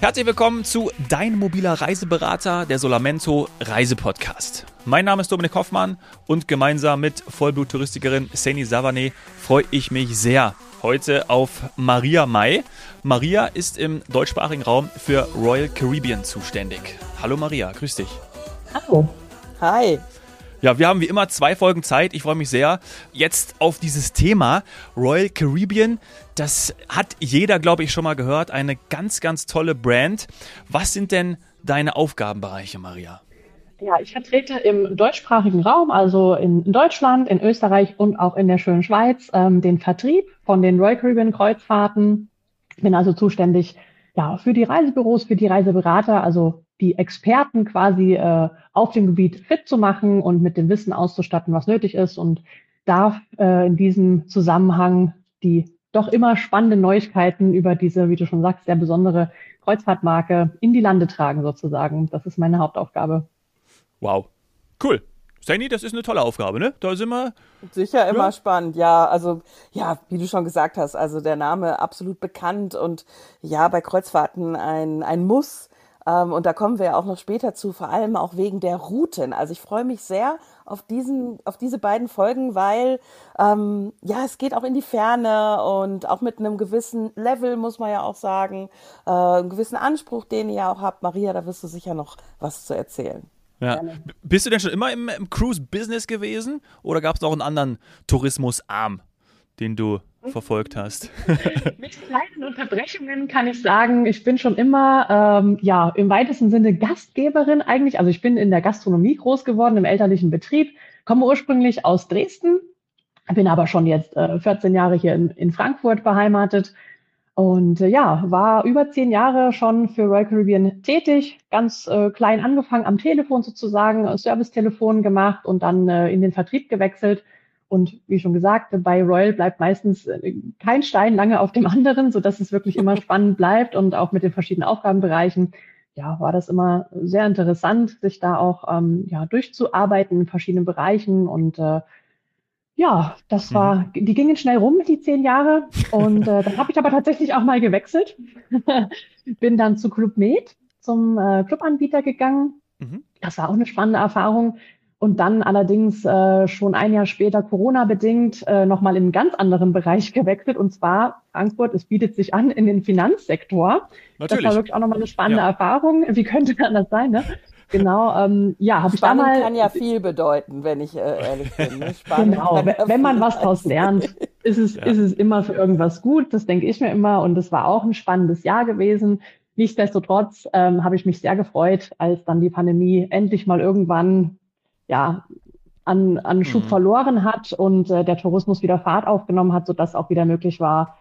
Herzlich willkommen zu Dein mobiler Reiseberater, der Solamento Reisepodcast. Mein Name ist Dominik Hoffmann und gemeinsam mit Vollblut-Touristikerin Seni Savane freue ich mich sehr heute auf Maria May. Maria ist im deutschsprachigen Raum für Royal Caribbean zuständig. Hallo Maria, grüß dich. Hallo. Hi. Ja, wir haben wie immer zwei Folgen Zeit. Ich freue mich sehr jetzt auf dieses Thema Royal Caribbean. Das hat jeder, glaube ich, schon mal gehört. Eine ganz, ganz tolle Brand. Was sind denn deine Aufgabenbereiche, Maria? Ja, ich vertrete im deutschsprachigen Raum, also in Deutschland, in Österreich und auch in der schönen Schweiz, ähm, den Vertrieb von den Royal Caribbean Kreuzfahrten. Bin also zuständig ja, für die Reisebüros, für die Reiseberater, also die Experten quasi äh, auf dem Gebiet fit zu machen und mit dem Wissen auszustatten, was nötig ist und darf äh, in diesem Zusammenhang die doch immer spannenden Neuigkeiten über diese, wie du schon sagst, sehr besondere Kreuzfahrtmarke in die Lande tragen sozusagen. Das ist meine Hauptaufgabe. Wow, cool. Sandy, das ist eine tolle Aufgabe, ne? Da sind wir. Sicher immer ja. spannend, ja. Also, ja, wie du schon gesagt hast, also der Name absolut bekannt und ja, bei Kreuzfahrten ein, ein Muss. Ähm, und da kommen wir ja auch noch später zu, vor allem auch wegen der Routen. Also ich freue mich sehr auf diesen, auf diese beiden Folgen, weil ähm, ja, es geht auch in die Ferne und auch mit einem gewissen Level, muss man ja auch sagen, äh, einen gewissen Anspruch, den ihr ja auch habt. Maria, da wirst du sicher noch was zu erzählen. Ja. Bist du denn schon immer im, im Cruise-Business gewesen oder gab es noch einen anderen Tourismusarm, den du verfolgt hast. Mit kleinen Unterbrechungen kann ich sagen, ich bin schon immer, ähm, ja, im weitesten Sinne Gastgeberin eigentlich. Also ich bin in der Gastronomie groß geworden, im elterlichen Betrieb, komme ursprünglich aus Dresden, bin aber schon jetzt äh, 14 Jahre hier in, in Frankfurt beheimatet und äh, ja, war über zehn Jahre schon für Royal Caribbean tätig, ganz äh, klein angefangen am Telefon sozusagen, Servicetelefon gemacht und dann äh, in den Vertrieb gewechselt und wie schon gesagt, bei Royal bleibt meistens äh, kein Stein lange auf dem anderen, so dass es wirklich immer spannend bleibt und auch mit den verschiedenen Aufgabenbereichen. Ja, war das immer sehr interessant, sich da auch ähm, ja, durchzuarbeiten in verschiedenen Bereichen und äh, ja, das war, mhm. die gingen schnell rum, die zehn Jahre. Und äh, dann habe ich aber tatsächlich auch mal gewechselt. Bin dann zu Club Med, zum äh, Clubanbieter gegangen. Mhm. Das war auch eine spannende Erfahrung und dann allerdings äh, schon ein Jahr später Corona-bedingt äh, nochmal in einen ganz anderen Bereich gewechselt und zwar Frankfurt, es bietet sich an in den Finanzsektor. Natürlich. Das war wirklich auch nochmal eine spannende ja. Erfahrung. Wie könnte das sein, ne? Genau, ähm, ja, habe ich da mal. kann ja viel bedeuten, wenn ich äh, ehrlich bin. Ne? genau, wenn man was daraus lernt, ist es, ja. ist es immer für irgendwas gut. Das denke ich mir immer. Und es war auch ein spannendes Jahr gewesen. Nichtsdestotrotz ähm, habe ich mich sehr gefreut, als dann die Pandemie endlich mal irgendwann ja, an, an Schub mhm. verloren hat und äh, der Tourismus wieder Fahrt aufgenommen hat, sodass auch wieder möglich war,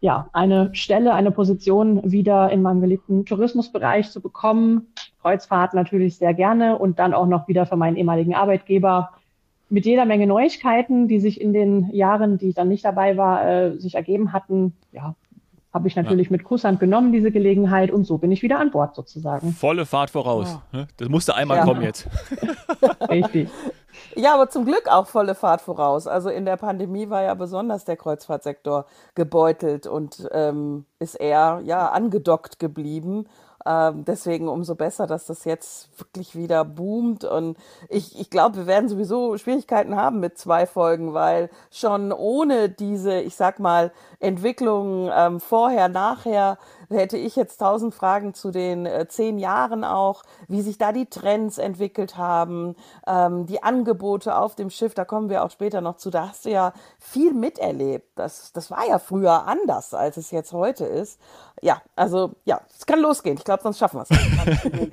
ja, eine Stelle, eine Position wieder in meinem geliebten Tourismusbereich zu bekommen. Kreuzfahrt natürlich sehr gerne und dann auch noch wieder für meinen ehemaligen Arbeitgeber mit jeder Menge Neuigkeiten, die sich in den Jahren, die ich dann nicht dabei war, äh, sich ergeben hatten. Ja, habe ich natürlich ja. mit Kusshand genommen, diese Gelegenheit, und so bin ich wieder an Bord sozusagen. Volle Fahrt voraus. Ja. Das musste einmal ja. kommen jetzt. Richtig. Ja, aber zum Glück auch volle Fahrt voraus. Also in der Pandemie war ja besonders der Kreuzfahrtsektor gebeutelt und ähm, ist eher ja angedockt geblieben. Ähm, deswegen umso besser, dass das jetzt wirklich wieder boomt. Und ich, ich glaube, wir werden sowieso Schwierigkeiten haben mit zwei Folgen, weil schon ohne diese, ich sag mal, Entwicklung ähm, vorher, nachher, hätte ich jetzt tausend Fragen zu den äh, zehn Jahren auch, wie sich da die Trends entwickelt haben, ähm, die Angebote auf dem Schiff, da kommen wir auch später noch zu. Da hast du ja viel miterlebt. Das, das war ja früher anders, als es jetzt heute ist. Ja, also ja, es kann losgehen. Ich glaube, sonst schaffen wir es.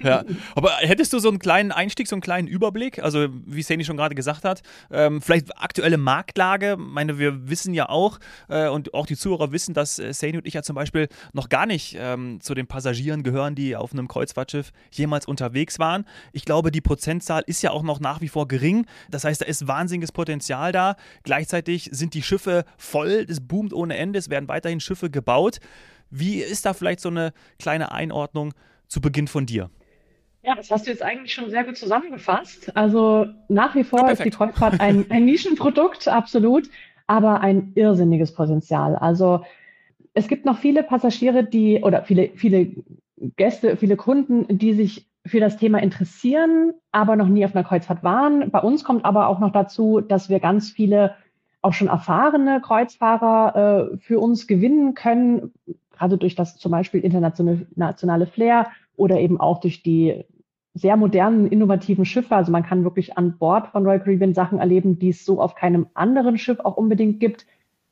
ja, aber hättest du so einen kleinen Einstieg, so einen kleinen Überblick? Also, wie Sani schon gerade gesagt hat, ähm, vielleicht aktuelle Marktlage. Ich meine, wir wissen ja auch, äh, und auch die Zuhörer wissen, dass äh, Sani und ich ja zum Beispiel noch gar nicht ähm, zu den Passagieren gehören, die auf einem Kreuzfahrtschiff jemals unterwegs waren. Ich glaube, die Prozentzahl ist ja auch noch nach wie vor gering. Das heißt, da ist wahnsinniges Potenzial da. Gleichzeitig sind die Schiffe voll, es boomt ohne Ende, es werden weiterhin Schiffe gebaut. Wie ist da vielleicht so eine kleine Einordnung zu Beginn von dir? Ja, das hast du jetzt eigentlich schon sehr gut zusammengefasst. Also nach wie vor ja, ist die Kreuzfahrt ein, ein Nischenprodukt, absolut, aber ein irrsinniges Potenzial. Also es gibt noch viele Passagiere, die oder viele, viele Gäste, viele Kunden, die sich für das Thema interessieren, aber noch nie auf einer Kreuzfahrt waren. Bei uns kommt aber auch noch dazu, dass wir ganz viele auch schon erfahrene Kreuzfahrer äh, für uns gewinnen können, gerade durch das zum Beispiel internationale Flair oder eben auch durch die sehr modernen, innovativen Schiffe. Also man kann wirklich an Bord von Royal Caribbean Sachen erleben, die es so auf keinem anderen Schiff auch unbedingt gibt,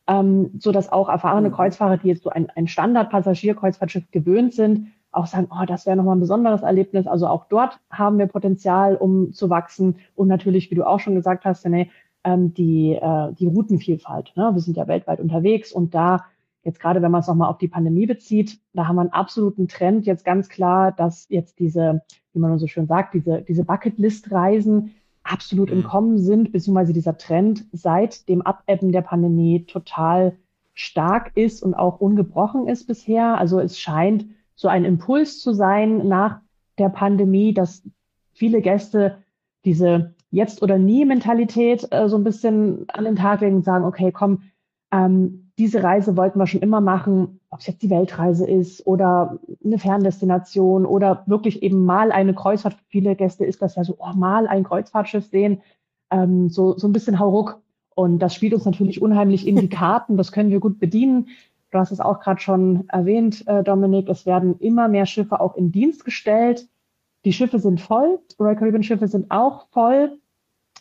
ähm, so dass auch erfahrene mhm. Kreuzfahrer, die jetzt so ein, ein Standard-Passagierkreuzfahrtschiff gewöhnt sind, auch sagen, oh, das wäre nochmal ein besonderes Erlebnis. Also auch dort haben wir Potenzial, um zu wachsen. Und natürlich, wie du auch schon gesagt hast, René, ähm, die, äh, die Routenvielfalt. Ne? Wir sind ja weltweit unterwegs und da jetzt gerade, wenn man es nochmal auf die Pandemie bezieht, da haben wir einen absoluten Trend jetzt ganz klar, dass jetzt diese, wie man so schön sagt, diese, diese Bucketlist-Reisen absolut im mhm. Kommen sind, beziehungsweise dieser Trend seit dem Abebben der Pandemie total stark ist und auch ungebrochen ist bisher. Also es scheint so ein Impuls zu sein nach der Pandemie, dass viele Gäste diese Jetzt- oder Nie-Mentalität äh, so ein bisschen an den Tag legen und sagen, okay, komm, ähm, diese Reise wollten wir schon immer machen, ob es jetzt die Weltreise ist oder eine Ferndestination oder wirklich eben mal eine Kreuzfahrt. Für viele Gäste ist das ja so, oh, mal ein Kreuzfahrtschiff sehen, ähm, so, so ein bisschen Hauruck. Und das spielt uns natürlich unheimlich in die Karten. Das können wir gut bedienen. Du hast es auch gerade schon erwähnt, äh, Dominik. Es werden immer mehr Schiffe auch in Dienst gestellt. Die Schiffe sind voll. Royal Caribbean Schiffe sind auch voll.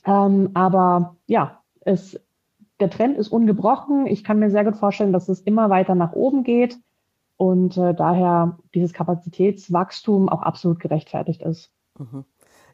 Ähm, aber ja, es, der Trend ist ungebrochen. Ich kann mir sehr gut vorstellen, dass es immer weiter nach oben geht und äh, daher dieses Kapazitätswachstum auch absolut gerechtfertigt ist. Mhm.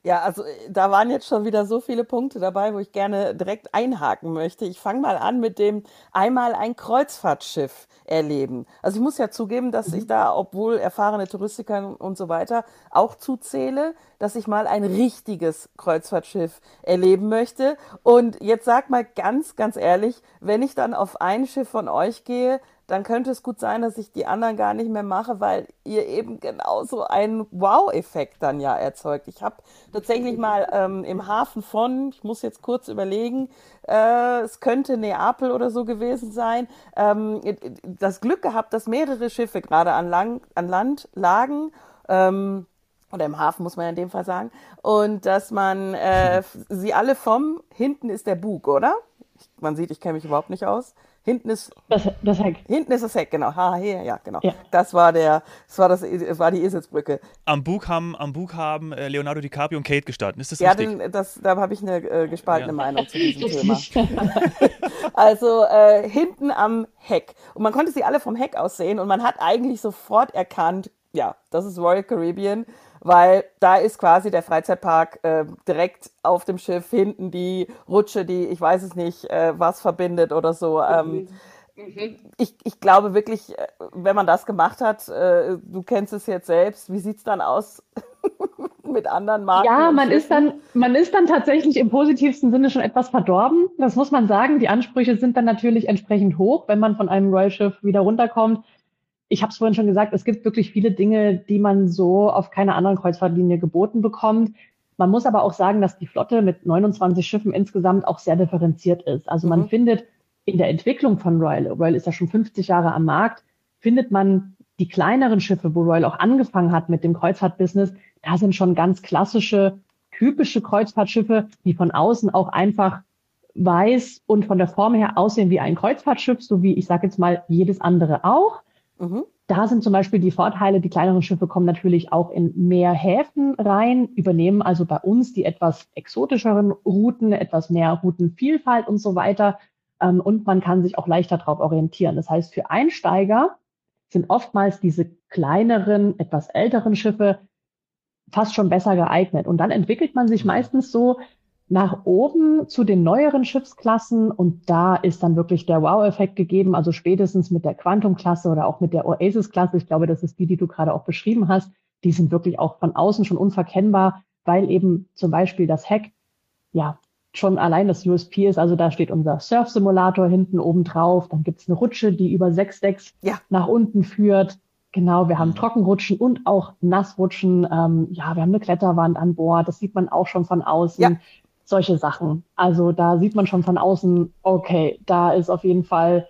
Ja, also äh, da waren jetzt schon wieder so viele Punkte dabei, wo ich gerne direkt einhaken möchte. Ich fange mal an mit dem einmal ein Kreuzfahrtschiff erleben. Also ich muss ja zugeben, dass ich mhm. da, obwohl erfahrene Touristiker und so weiter, auch zuzähle, dass ich mal ein richtiges Kreuzfahrtschiff erleben möchte. Und jetzt sag mal ganz, ganz ehrlich, wenn ich dann auf ein Schiff von euch gehe, dann könnte es gut sein, dass ich die anderen gar nicht mehr mache, weil ihr eben genauso einen Wow-Effekt dann ja erzeugt. Ich habe tatsächlich mal ähm, im Hafen von, ich muss jetzt kurz überlegen, äh, es könnte Neapel oder so gewesen sein, ähm, das Glück gehabt, dass mehrere Schiffe gerade an, Lang an Land lagen. Ähm, oder im Hafen muss man ja in dem Fall sagen, und dass man äh, sie alle vom, hinten ist der Bug, oder? Man sieht, ich kenne mich überhaupt nicht aus. Hinten ist das, das Heck. Hinten ist das Heck, genau. Ha, hier, ja, genau. Ja. Das war der, das war das, war die Eselsbrücke. Am Bug haben, am Bug haben äh, Leonardo DiCaprio und Kate gestanden. Ist das ja, richtig? Ja, da habe ich eine äh, gespaltene ja. Meinung zu diesem Thema. also äh, hinten am Heck und man konnte sie alle vom Heck aus sehen und man hat eigentlich sofort erkannt, ja, das ist Royal Caribbean weil da ist quasi der Freizeitpark äh, direkt auf dem Schiff hinten die Rutsche, die ich weiß es nicht, äh, was verbindet oder so. Ähm, mhm. ich, ich glaube wirklich, äh, wenn man das gemacht hat, äh, du kennst es jetzt selbst, wie sieht es dann aus? mit anderen Marken. Ja, man ist dann, man ist dann tatsächlich im positivsten Sinne schon etwas verdorben. Das muss man sagen. Die Ansprüche sind dann natürlich entsprechend hoch, wenn man von einem Royal Schiff wieder runterkommt ich habe es vorhin schon gesagt, es gibt wirklich viele Dinge, die man so auf keiner anderen Kreuzfahrtlinie geboten bekommt. Man muss aber auch sagen, dass die Flotte mit 29 Schiffen insgesamt auch sehr differenziert ist. Also man mhm. findet in der Entwicklung von Royal, Royal ist ja schon 50 Jahre am Markt, findet man die kleineren Schiffe, wo Royal auch angefangen hat mit dem Kreuzfahrtbusiness, da sind schon ganz klassische, typische Kreuzfahrtschiffe, die von außen auch einfach weiß und von der Form her aussehen wie ein Kreuzfahrtschiff, so wie ich sage jetzt mal jedes andere auch. Mhm. Da sind zum Beispiel die Vorteile, die kleineren Schiffe kommen natürlich auch in mehr Häfen rein, übernehmen also bei uns die etwas exotischeren Routen, etwas mehr Routenvielfalt und so weiter. Ähm, und man kann sich auch leichter darauf orientieren. Das heißt, für Einsteiger sind oftmals diese kleineren, etwas älteren Schiffe fast schon besser geeignet. Und dann entwickelt man sich mhm. meistens so nach oben zu den neueren Schiffsklassen und da ist dann wirklich der Wow-Effekt gegeben, also spätestens mit der Quantum-Klasse oder auch mit der Oasis-Klasse, ich glaube, das ist die, die du gerade auch beschrieben hast, die sind wirklich auch von außen schon unverkennbar, weil eben zum Beispiel das Heck, ja, schon allein das USP ist, also da steht unser Surf-Simulator hinten oben drauf, dann gibt's eine Rutsche, die über sechs Decks ja. nach unten führt, Genau, wir haben mhm. Trockenrutschen und auch Nassrutschen. Ähm, ja, wir haben eine Kletterwand an Bord. Das sieht man auch schon von außen. Ja solche Sachen. Also da sieht man schon von außen, okay, da ist auf jeden Fall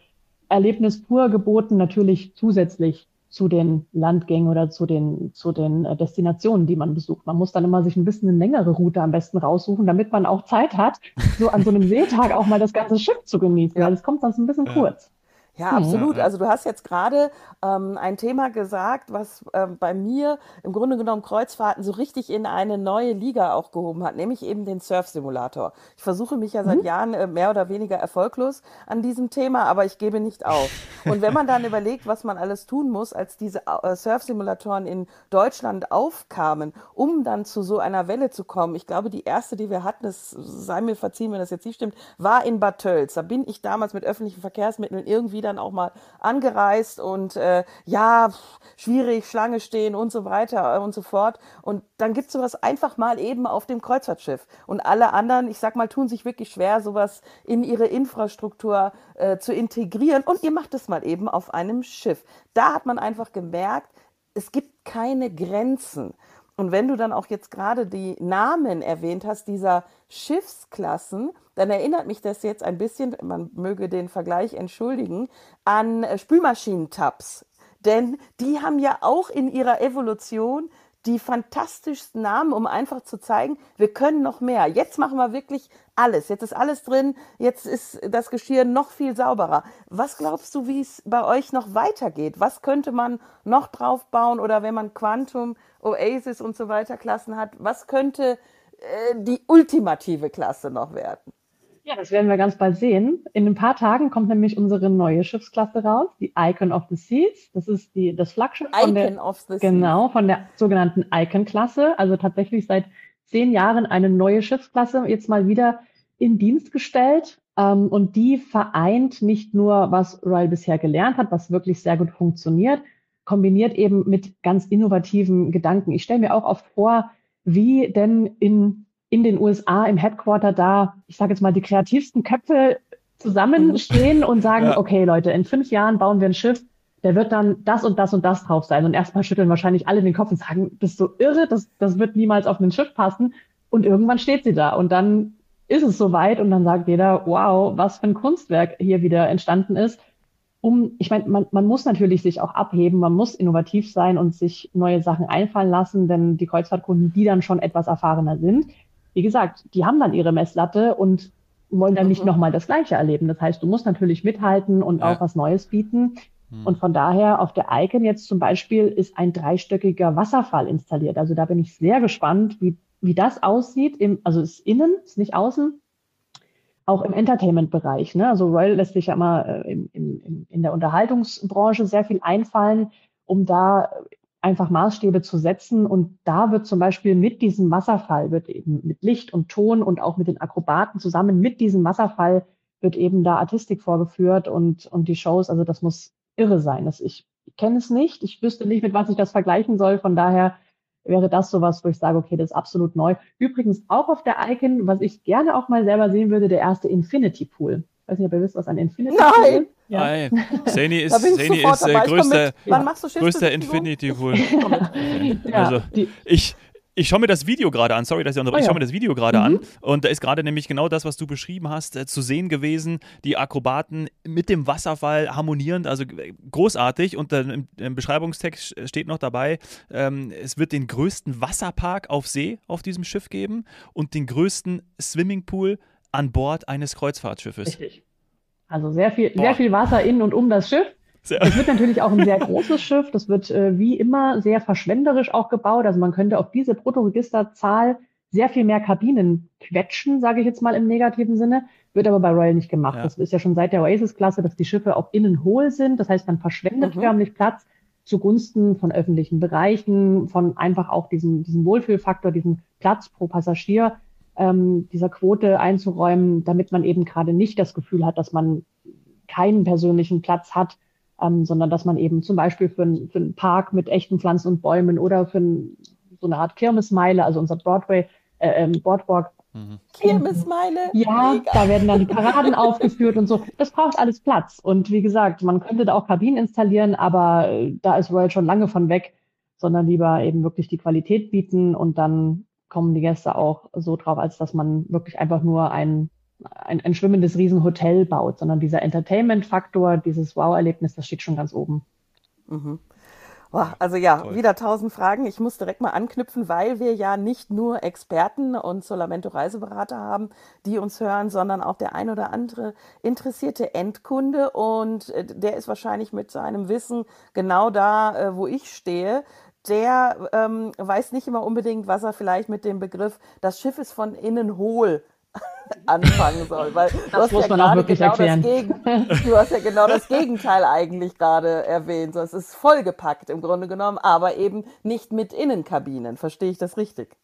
Erlebnis pur geboten, natürlich zusätzlich zu den Landgängen oder zu den, zu den äh, Destinationen, die man besucht. Man muss dann immer sich ein bisschen eine längere Route am besten raussuchen, damit man auch Zeit hat, so an so einem Seetag auch mal das ganze Schiff zu genießen, ja. weil es kommt sonst ein bisschen ja. kurz. Ja, mhm. absolut. Also du hast jetzt gerade ähm, ein Thema gesagt, was ähm, bei mir im Grunde genommen Kreuzfahrten so richtig in eine neue Liga auch gehoben hat, nämlich eben den Surf-Simulator. Ich versuche mich ja seit mhm. Jahren äh, mehr oder weniger erfolglos an diesem Thema, aber ich gebe nicht auf. Und wenn man dann überlegt, was man alles tun muss, als diese äh, Surf-Simulatoren in Deutschland aufkamen, um dann zu so einer Welle zu kommen, ich glaube, die erste, die wir hatten, das sei mir verziehen, wenn das jetzt nicht stimmt, war in Bad Tölz. Da bin ich damals mit öffentlichen Verkehrsmitteln irgendwie dann auch mal angereist und äh, ja, schwierig, Schlange stehen und so weiter und so fort. Und dann gibt es sowas einfach mal eben auf dem Kreuzfahrtschiff. Und alle anderen, ich sag mal, tun sich wirklich schwer, sowas in ihre Infrastruktur äh, zu integrieren. Und ihr macht es mal eben auf einem Schiff. Da hat man einfach gemerkt, es gibt keine Grenzen. Und wenn du dann auch jetzt gerade die Namen erwähnt hast, dieser Schiffsklassen, dann erinnert mich das jetzt ein bisschen, man möge den Vergleich entschuldigen, an äh, Spülmaschinentabs. Denn die haben ja auch in ihrer Evolution die fantastischsten Namen, um einfach zu zeigen, wir können noch mehr. Jetzt machen wir wirklich alles. Jetzt ist alles drin. Jetzt ist das Geschirr noch viel sauberer. Was glaubst du, wie es bei euch noch weitergeht? Was könnte man noch draufbauen? Oder wenn man Quantum, Oasis und so weiter Klassen hat, was könnte äh, die ultimative Klasse noch werden? Ja, das werden wir ganz bald sehen. In ein paar Tagen kommt nämlich unsere neue Schiffsklasse raus, die Icon of the Seas. Das ist die, das Flaggschiff von Icon der, of the genau, von der sogenannten Icon-Klasse. Also tatsächlich seit zehn Jahren eine neue Schiffsklasse jetzt mal wieder in Dienst gestellt. Ähm, und die vereint nicht nur, was Royal bisher gelernt hat, was wirklich sehr gut funktioniert, kombiniert eben mit ganz innovativen Gedanken. Ich stelle mir auch oft vor, wie denn in in den USA im Headquarter da, ich sage jetzt mal, die kreativsten Köpfe zusammenstehen mhm. und sagen, ja. okay Leute, in fünf Jahren bauen wir ein Schiff, der wird dann das und das und das drauf sein. Und erstmal schütteln wahrscheinlich alle den Kopf und sagen, das ist so irre, das, das wird niemals auf ein Schiff passen. Und irgendwann steht sie da und dann ist es soweit und dann sagt jeder, wow, was für ein Kunstwerk hier wieder entstanden ist. Um, ich meine, man, man muss natürlich sich auch abheben, man muss innovativ sein und sich neue Sachen einfallen lassen, denn die Kreuzfahrtkunden, die dann schon etwas erfahrener sind, wie gesagt, die haben dann ihre Messlatte und wollen dann nicht mhm. nochmal das Gleiche erleben. Das heißt, du musst natürlich mithalten und ja. auch was Neues bieten. Mhm. Und von daher auf der Icon jetzt zum Beispiel ist ein dreistöckiger Wasserfall installiert. Also da bin ich sehr gespannt, wie, wie das aussieht. Im, also ist innen, ist nicht außen. Auch im Entertainment-Bereich. Ne? Also Royal lässt sich ja immer äh, in, in, der Unterhaltungsbranche sehr viel einfallen, um da einfach Maßstäbe zu setzen. Und da wird zum Beispiel mit diesem Wasserfall, wird eben mit Licht und Ton und auch mit den Akrobaten zusammen mit diesem Wasserfall wird eben da Artistik vorgeführt und, und die Shows. Also das muss irre sein. Das, ich kenne es nicht. Ich wüsste nicht, mit was ich das vergleichen soll. Von daher wäre das sowas, wo ich sage, okay, das ist absolut neu. Übrigens auch auf der Icon, was ich gerne auch mal selber sehen würde, der erste Infinity Pool. Ich weiß nicht, ob ihr wisst, was ein Infinity Nein. Pool ist. Ja. Nein, Seni ist, Seni ist äh, größter, größter Infinity Pool. ja, also, ich, ich schaue mir das Video gerade an, sorry, dass ich unterbreche, oh, ja. ich schaue mir das Video gerade mhm. an und da ist gerade nämlich genau das, was du beschrieben hast, äh, zu sehen gewesen, die Akrobaten mit dem Wasserfall harmonierend, also äh, großartig und dann im, im, Beschreibungstext steht noch dabei, ähm, es wird den größten Wasserpark auf See auf diesem Schiff geben und den größten Swimmingpool an Bord eines Kreuzfahrtschiffes. Richtig. Also sehr viel, sehr viel Wasser in und um das Schiff. Es wird natürlich auch ein sehr großes Schiff. Das wird äh, wie immer sehr verschwenderisch auch gebaut. Also man könnte auf diese Bruttoregisterzahl sehr viel mehr Kabinen quetschen, sage ich jetzt mal im negativen Sinne. Wird aber bei Royal nicht gemacht. Ja. Das ist ja schon seit der Oasis-Klasse, dass die Schiffe auch innen hohl sind. Das heißt, man verschwendet mhm. förmlich Platz zugunsten von öffentlichen Bereichen, von einfach auch diesem, diesem Wohlfühlfaktor, diesem Platz pro Passagier ähm, dieser Quote einzuräumen, damit man eben gerade nicht das Gefühl hat, dass man keinen persönlichen Platz hat, ähm, sondern dass man eben zum Beispiel für, ein, für einen Park mit echten Pflanzen und Bäumen oder für ein, so eine Art Kirmesmeile, also unser Broadway, äh, ähm, Boardwalk. Mhm. Kirmesmeile? Ja, Mega. da werden dann die Paraden aufgeführt und so. Das braucht alles Platz. Und wie gesagt, man könnte da auch Kabinen installieren, aber äh, da ist Royal schon lange von weg, sondern lieber eben wirklich die Qualität bieten und dann kommen die Gäste auch so drauf, als dass man wirklich einfach nur ein ein, ein schwimmendes Riesenhotel baut, sondern dieser Entertainment-Faktor, dieses Wow-Erlebnis, das steht schon ganz oben. Mhm. Also ja, Toll. wieder tausend Fragen. Ich muss direkt mal anknüpfen, weil wir ja nicht nur Experten und Solamento Reiseberater haben, die uns hören, sondern auch der ein oder andere interessierte Endkunde. Und äh, der ist wahrscheinlich mit seinem Wissen genau da, äh, wo ich stehe. Der ähm, weiß nicht immer unbedingt, was er vielleicht mit dem Begriff, das Schiff ist von innen hohl anfangen soll. Weil das muss ja man auch wirklich genau erklären. du hast ja genau das Gegenteil eigentlich gerade erwähnt. es ist vollgepackt im Grunde genommen, aber eben nicht mit Innenkabinen. Verstehe ich das richtig?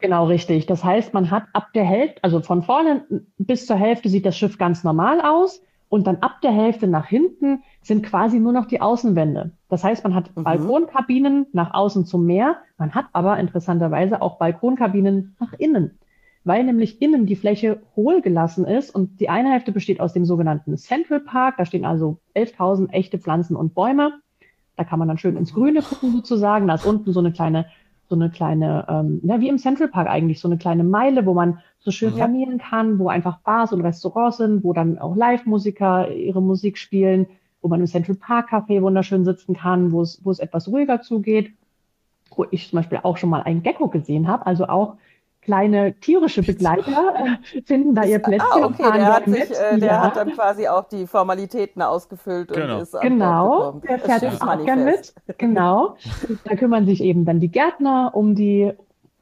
Genau, richtig. Das heißt, man hat ab der Hälfte, also von vorne bis zur Hälfte sieht das Schiff ganz normal aus und dann ab der Hälfte nach hinten sind quasi nur noch die Außenwände. Das heißt, man hat mhm. Balkonkabinen nach außen zum Meer, man hat aber interessanterweise auch Balkonkabinen nach innen weil nämlich innen die Fläche hohl gelassen ist und die eine Hälfte besteht aus dem sogenannten Central Park. Da stehen also 11.000 echte Pflanzen und Bäume. Da kann man dann schön ins Grüne gucken sozusagen. Da ist unten so eine kleine, so eine kleine, ähm, ja, wie im Central Park eigentlich, so eine kleine Meile, wo man so schön. Mhm. kann, wo einfach Bars und Restaurants sind, wo dann auch Live-Musiker ihre Musik spielen, wo man im Central Park Café wunderschön sitzen kann, wo es, wo es etwas ruhiger zugeht, wo ich zum Beispiel auch schon mal einen Gecko gesehen habe, also auch kleine tierische Begleiter äh, finden da ihr Plätzchen ah, okay, der, hat, sich, äh, der ja. hat dann quasi auch die Formalitäten ausgefüllt genau. und ist Genau, der fährt auch gern mit. Genau. Da kümmern sich eben dann die Gärtner um die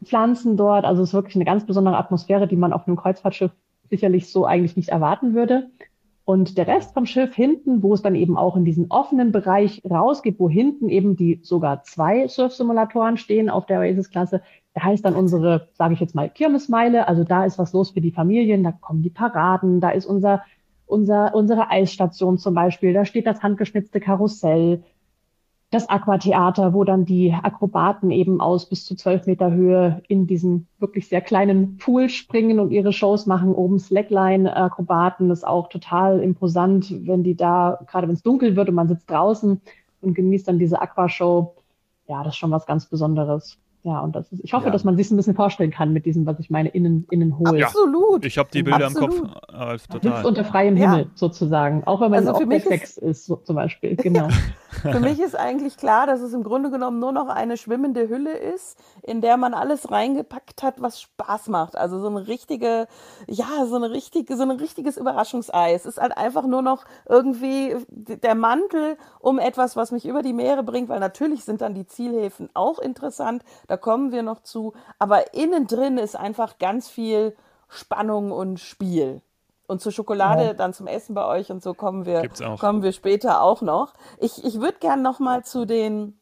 Pflanzen dort. Also es ist wirklich eine ganz besondere Atmosphäre, die man auf einem Kreuzfahrtschiff sicherlich so eigentlich nicht erwarten würde. Und der Rest vom Schiff hinten, wo es dann eben auch in diesen offenen Bereich rausgeht, wo hinten eben die sogar zwei Surf-Simulatoren stehen auf der Oasis-Klasse, da heißt dann unsere, sage ich jetzt mal, Kirmesmeile. Also da ist was los für die Familien, da kommen die Paraden, da ist unser, unser, unsere Eisstation zum Beispiel, da steht das handgeschnitzte Karussell, das Aquatheater, wo dann die Akrobaten eben aus bis zu zwölf Meter Höhe in diesen wirklich sehr kleinen Pool springen und ihre Shows machen. Oben Slackline-Akrobaten ist auch total imposant, wenn die da, gerade wenn es dunkel wird und man sitzt draußen und genießt dann diese Aquashow. Ja, das ist schon was ganz Besonderes. Ja, und das ist, ich hoffe, ja. dass man sich ein bisschen vorstellen kann mit diesem, was ich meine, innen, innen hohl. Absolut. Ich habe die Bilder Absolut. im Kopf. Äh, total. Sitzt unter freiem Himmel ja. sozusagen. Auch wenn man also auch Text ist, so, zum Beispiel. Genau. für mich ist eigentlich klar, dass es im Grunde genommen nur noch eine schwimmende Hülle ist, in der man alles reingepackt hat, was Spaß macht. Also so eine richtige, ja, so eine richtige, so ein richtiges Überraschungsei. Es ist halt einfach nur noch irgendwie der Mantel um etwas, was mich über die Meere bringt, weil natürlich sind dann die Zielhäfen auch interessant. Da kommen wir noch zu. Aber innen drin ist einfach ganz viel Spannung und Spiel. Und zur Schokolade, ja. dann zum Essen bei euch und so kommen wir, kommen wir später auch noch. Ich, ich würde gern noch mal zu den,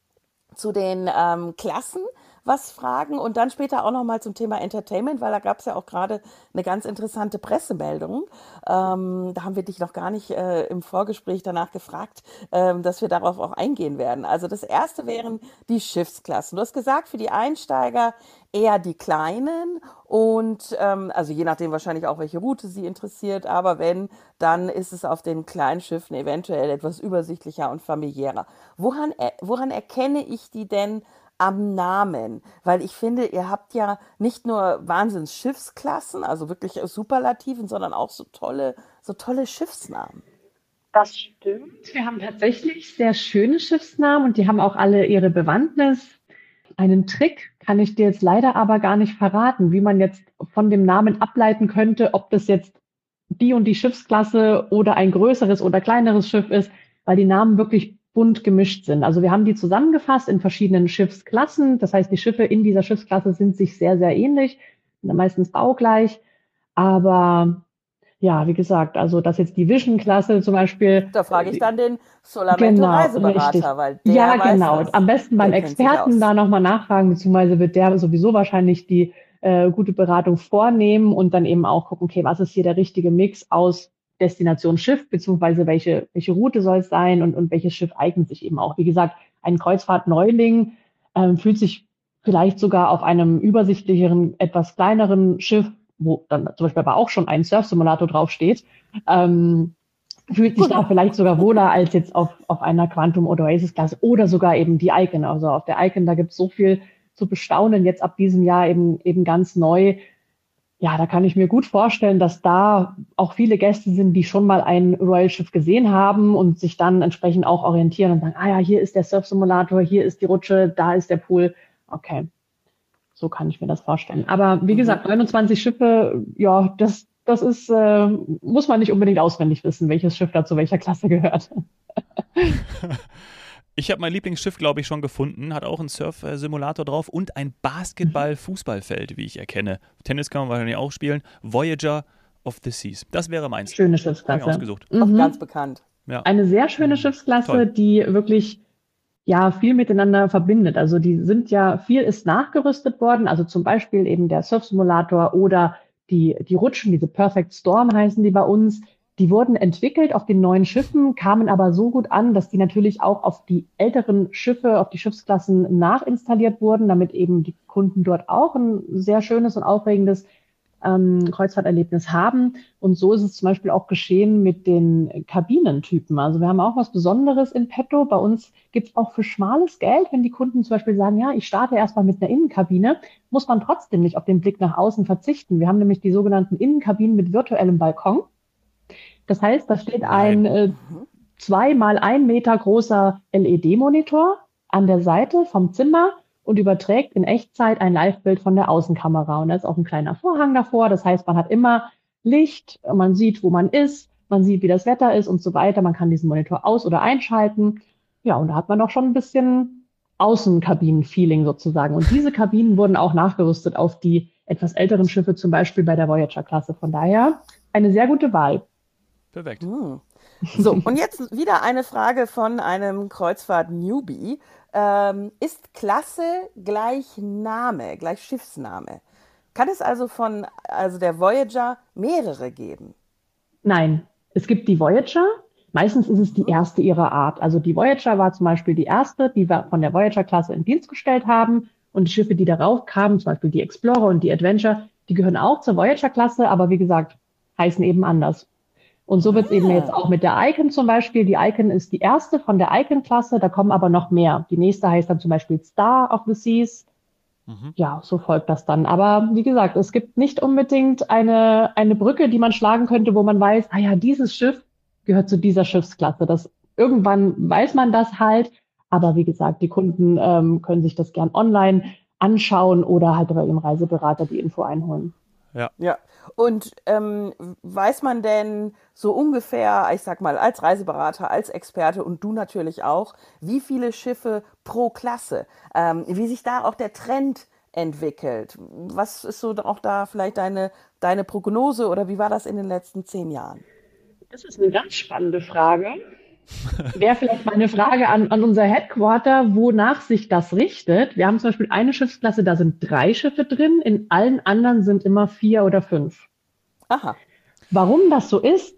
zu den ähm, Klassen was fragen und dann später auch nochmal zum Thema Entertainment, weil da gab es ja auch gerade eine ganz interessante Pressemeldung. Ähm, da haben wir dich noch gar nicht äh, im Vorgespräch danach gefragt, ähm, dass wir darauf auch eingehen werden. Also das erste wären die Schiffsklassen. Du hast gesagt, für die Einsteiger eher die kleinen und ähm, also je nachdem wahrscheinlich auch, welche Route sie interessiert, aber wenn, dann ist es auf den kleinen Schiffen eventuell etwas übersichtlicher und familiärer. Woran, woran erkenne ich die denn am Namen, weil ich finde, ihr habt ja nicht nur Wahnsinns Schiffsklassen, also wirklich Superlativen, sondern auch so tolle, so tolle Schiffsnamen. Das stimmt. Wir haben tatsächlich sehr schöne Schiffsnamen und die haben auch alle ihre Bewandtnis. Einen Trick kann ich dir jetzt leider aber gar nicht verraten, wie man jetzt von dem Namen ableiten könnte, ob das jetzt die und die Schiffsklasse oder ein größeres oder kleineres Schiff ist, weil die Namen wirklich bunt gemischt sind. Also wir haben die zusammengefasst in verschiedenen Schiffsklassen. Das heißt, die Schiffe in dieser Schiffsklasse sind sich sehr, sehr ähnlich, meistens baugleich. Aber ja, wie gesagt, also dass jetzt die Vision-Klasse zum Beispiel. Da frage ich dann den Solamento genau, weil der Ja, genau. Das. Am besten beim Experten da nochmal nachfragen, beziehungsweise wird der sowieso wahrscheinlich die äh, gute Beratung vornehmen und dann eben auch gucken, okay, was ist hier der richtige Mix aus Destination Schiff, beziehungsweise welche, welche Route soll es sein und, und welches Schiff eignet sich eben auch. Wie gesagt, ein Kreuzfahrt-Neuling ähm, fühlt sich vielleicht sogar auf einem übersichtlicheren, etwas kleineren Schiff, wo dann zum Beispiel aber auch schon ein Surf-Simulator draufsteht, ähm, fühlt sich da vielleicht sogar wohler als jetzt auf, auf einer Quantum oder Oasis-Klasse oder sogar eben die Icon. Also auf der Icon, da gibt es so viel zu bestaunen, jetzt ab diesem Jahr eben, eben ganz neu ja, da kann ich mir gut vorstellen, dass da auch viele Gäste sind, die schon mal ein Royal-Schiff gesehen haben und sich dann entsprechend auch orientieren und sagen, ah ja, hier ist der Surf-Simulator, hier ist die Rutsche, da ist der Pool. Okay, so kann ich mir das vorstellen. Aber wie mhm. gesagt, 29 Schiffe, ja, das, das ist, äh, muss man nicht unbedingt auswendig wissen, welches Schiff da zu welcher Klasse gehört. Ich habe mein Lieblingsschiff, glaube ich, schon gefunden. Hat auch einen Surf-Simulator drauf und ein Basketball-Fußballfeld, wie ich erkenne. Tennis kann man wahrscheinlich auch spielen. Voyager of the Seas. Das wäre meins. Schöne Schiffsklasse. ausgesucht. Mhm. Auch ganz bekannt. Ja. Eine sehr schöne mhm. Schiffsklasse, Toll. die wirklich ja viel miteinander verbindet. Also die sind ja, viel ist nachgerüstet worden. Also zum Beispiel eben der Surf-Simulator oder die, die Rutschen, diese Perfect Storm heißen die bei uns die wurden entwickelt auf den neuen Schiffen, kamen aber so gut an, dass die natürlich auch auf die älteren Schiffe, auf die Schiffsklassen nachinstalliert wurden, damit eben die Kunden dort auch ein sehr schönes und aufregendes ähm, Kreuzfahrterlebnis haben. Und so ist es zum Beispiel auch geschehen mit den Kabinentypen. Also wir haben auch was Besonderes in petto. Bei uns gibt es auch für schmales Geld, wenn die Kunden zum Beispiel sagen, ja, ich starte erstmal mit einer Innenkabine, muss man trotzdem nicht auf den Blick nach außen verzichten. Wir haben nämlich die sogenannten Innenkabinen mit virtuellem Balkon. Das heißt, da steht ein äh, zwei mal ein Meter großer LED-Monitor an der Seite vom Zimmer und überträgt in Echtzeit ein Live-Bild von der Außenkamera. Und da ist auch ein kleiner Vorhang davor. Das heißt, man hat immer Licht, man sieht, wo man ist, man sieht, wie das Wetter ist und so weiter. Man kann diesen Monitor aus- oder einschalten. Ja, und da hat man auch schon ein bisschen Außenkabinen-Feeling sozusagen. Und diese Kabinen wurden auch nachgerüstet auf die etwas älteren Schiffe, zum Beispiel bei der Voyager-Klasse. Von daher eine sehr gute Wahl. Perfekt. Hm. So, und jetzt wieder eine Frage von einem Kreuzfahrt-Newbie. Ähm, ist Klasse gleich Name, gleich Schiffsname? Kann es also von also der Voyager mehrere geben? Nein, es gibt die Voyager. Meistens ist es die erste ihrer Art. Also die Voyager war zum Beispiel die erste, die wir von der Voyager-Klasse in Dienst gestellt haben. Und die Schiffe, die darauf kamen, zum Beispiel die Explorer und die Adventure, die gehören auch zur Voyager-Klasse, aber wie gesagt, heißen eben anders. Und so wird es ah. eben jetzt auch mit der Icon zum Beispiel. Die Icon ist die erste von der Icon-Klasse, da kommen aber noch mehr. Die nächste heißt dann zum Beispiel Star of the Seas. Mhm. Ja, so folgt das dann. Aber wie gesagt, es gibt nicht unbedingt eine, eine Brücke, die man schlagen könnte, wo man weiß, ah ja, dieses Schiff gehört zu dieser Schiffsklasse. Das, irgendwann weiß man das halt. Aber wie gesagt, die Kunden ähm, können sich das gern online anschauen oder halt bei ihrem Reiseberater die Info einholen. Ja. Ja. Und ähm, weiß man denn so ungefähr, ich sag mal, als Reiseberater, als Experte und du natürlich auch, wie viele Schiffe pro Klasse, ähm, wie sich da auch der Trend entwickelt? Was ist so auch da vielleicht deine, deine Prognose oder wie war das in den letzten zehn Jahren? Das ist eine ganz spannende Frage. Wäre vielleicht mal eine Frage an, an unser Headquarter, wonach sich das richtet. Wir haben zum Beispiel eine Schiffsklasse, da sind drei Schiffe drin, in allen anderen sind immer vier oder fünf. Aha. Warum das so ist,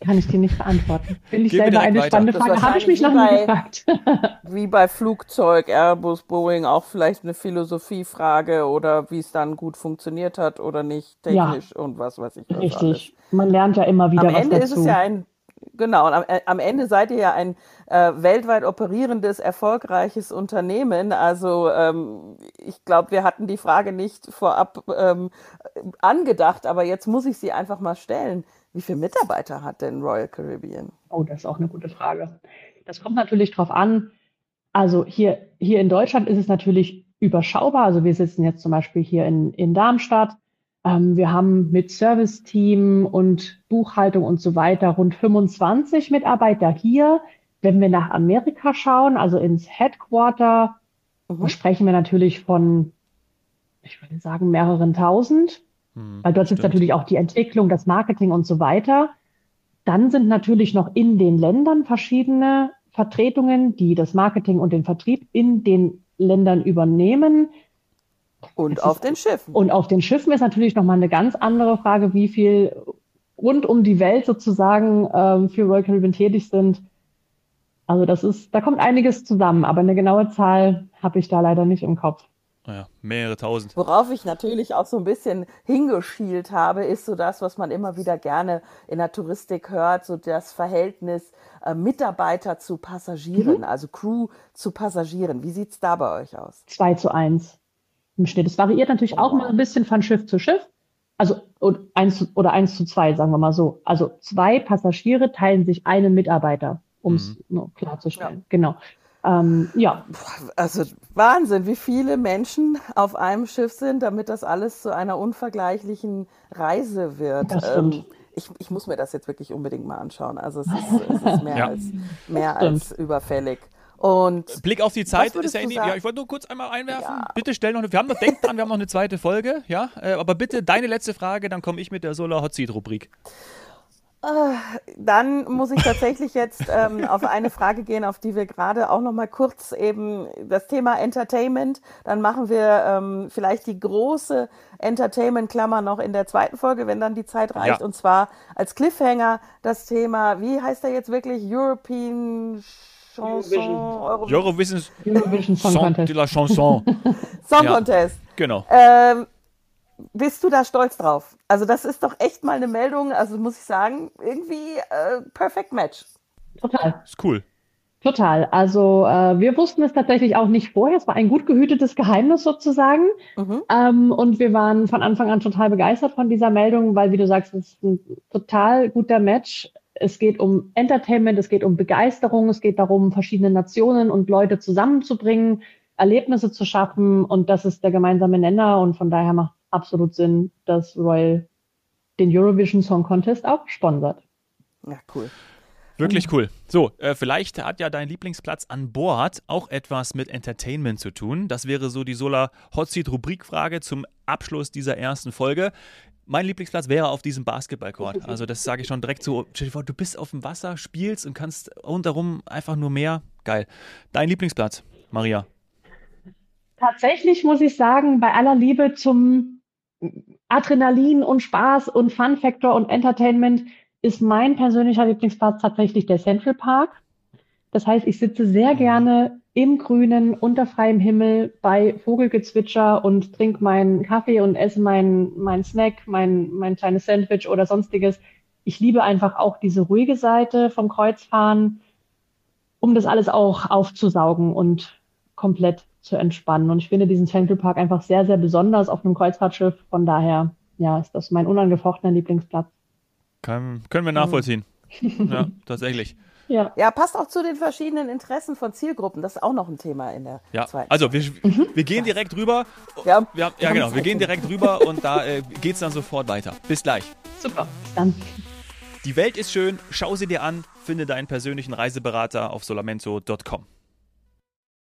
kann ich dir nicht beantworten. Finde ich Gehen selber eine weiter. spannende Frage. Habe ich mich noch nie gefragt. wie bei Flugzeug, Airbus, Boeing, auch vielleicht eine Philosophiefrage oder wie es dann gut funktioniert hat oder nicht technisch ja. und was weiß ich. Was Richtig. Alles. Man lernt ja immer wieder Am was Ende dazu. ist es ja ein Genau, und am, äh, am, Ende seid ihr ja ein äh, weltweit operierendes, erfolgreiches Unternehmen. Also ähm, ich glaube, wir hatten die Frage nicht vorab ähm, angedacht, aber jetzt muss ich sie einfach mal stellen. Wie viele Mitarbeiter hat denn Royal Caribbean? Oh, das ist auch eine gute Frage. Das kommt natürlich drauf an. Also hier, hier in Deutschland ist es natürlich überschaubar. Also wir sitzen jetzt zum Beispiel hier in, in Darmstadt. Ähm, wir haben mit Serviceteam und Buchhaltung und so weiter rund 25 Mitarbeiter hier. Wenn wir nach Amerika schauen, also ins Headquarter, mhm. sprechen wir natürlich von, ich würde sagen, mehreren tausend, mhm, weil dort sitzt natürlich auch die Entwicklung, das Marketing und so weiter. Dann sind natürlich noch in den Ländern verschiedene Vertretungen, die das Marketing und den Vertrieb in den Ländern übernehmen. Und auf den Schiffen. Und auf den Schiffen ist natürlich nochmal eine ganz andere Frage, wie viel rund um die Welt sozusagen ähm, für Royal Caribbean tätig sind. Also das ist, da kommt einiges zusammen, aber eine genaue Zahl habe ich da leider nicht im Kopf. Ja, mehrere tausend. Worauf ich natürlich auch so ein bisschen hingeschielt habe, ist so das, was man immer wieder gerne in der Touristik hört, so das Verhältnis äh, Mitarbeiter zu Passagieren, mhm. also Crew zu Passagieren. Wie sieht's da bei euch aus? Zwei zu eins im Schnitt. Es variiert natürlich auch mal ein bisschen von Schiff zu Schiff. also eins oder eins zu zwei, sagen wir mal so. Also zwei Passagiere teilen sich einen Mitarbeiter, um es mhm. klarzustellen. Ja. Genau. Ähm, ja. Also Wahnsinn, wie viele Menschen auf einem Schiff sind, damit das alles zu einer unvergleichlichen Reise wird. Das stimmt. Ähm, ich, ich, muss mir das jetzt wirklich unbedingt mal anschauen. Also es ist, es ist mehr, ja. als, mehr als überfällig. Und Blick auf die Zeit ist ja in die, ja, ich wollte nur kurz einmal einwerfen. Ja. Bitte stell noch, wir haben noch, denkt dran, wir haben noch eine zweite Folge, ja, äh, aber bitte deine letzte Frage, dann komme ich mit der Solar Hot Seat Rubrik. Ah, dann muss ich tatsächlich jetzt ähm, auf eine Frage gehen, auf die wir gerade auch noch mal kurz eben das Thema Entertainment. Dann machen wir ähm, vielleicht die große Entertainment-Klammer noch in der zweiten Folge, wenn dann die Zeit reicht. Ja. Und zwar als Cliffhanger das Thema, wie heißt der jetzt wirklich? European Chanson, Eurovision, Eurovision Song Contest. De la Chanson. Song ja. Contest. Genau. Ähm, bist du da stolz drauf? Also das ist doch echt mal eine Meldung, also muss ich sagen, irgendwie äh, perfect match. Total. Ist cool. Total. Also äh, wir wussten es tatsächlich auch nicht vorher. Es war ein gut gehütetes Geheimnis sozusagen. Mhm. Ähm, und wir waren von Anfang an total begeistert von dieser Meldung, weil, wie du sagst, es ist ein total guter Match. Es geht um Entertainment, es geht um Begeisterung, es geht darum, verschiedene Nationen und Leute zusammenzubringen, Erlebnisse zu schaffen. Und das ist der gemeinsame Nenner. Und von daher macht absolut Sinn, dass Royal den Eurovision Song Contest auch sponsert. Ja, cool. Wirklich cool. So, äh, vielleicht hat ja dein Lieblingsplatz an Bord auch etwas mit Entertainment zu tun. Das wäre so die Solar Hot Seat Rubrikfrage zum Abschluss dieser ersten Folge. Mein Lieblingsplatz wäre auf diesem Basketballcourt. Also das sage ich schon direkt so. Du bist auf dem Wasser, spielst und kannst rundherum einfach nur mehr. Geil. Dein Lieblingsplatz, Maria? Tatsächlich muss ich sagen, bei aller Liebe zum Adrenalin und Spaß und Fun Factor und Entertainment ist mein persönlicher Lieblingsplatz tatsächlich der Central Park. Das heißt, ich sitze sehr mhm. gerne im Grünen, unter freiem Himmel, bei Vogelgezwitscher und trinke meinen Kaffee und esse meinen mein Snack, mein, mein kleines Sandwich oder sonstiges. Ich liebe einfach auch diese ruhige Seite vom Kreuzfahren, um das alles auch aufzusaugen und komplett zu entspannen. Und ich finde diesen Central Park einfach sehr, sehr besonders auf einem Kreuzfahrtschiff. Von daher, ja, ist das mein unangefochtener Lieblingsplatz. Kann, können wir nachvollziehen. ja, tatsächlich. Ja. ja, passt auch zu den verschiedenen Interessen von Zielgruppen. Das ist auch noch ein Thema in der ja. zweiten. Also wir, mhm. wir gehen direkt rüber. Ja, wir haben, ja genau. Wir gehen direkt rüber und da äh, geht es dann sofort weiter. Bis gleich. Super. Dann. Die Welt ist schön. Schau sie dir an. Finde deinen persönlichen Reiseberater auf solamento.com.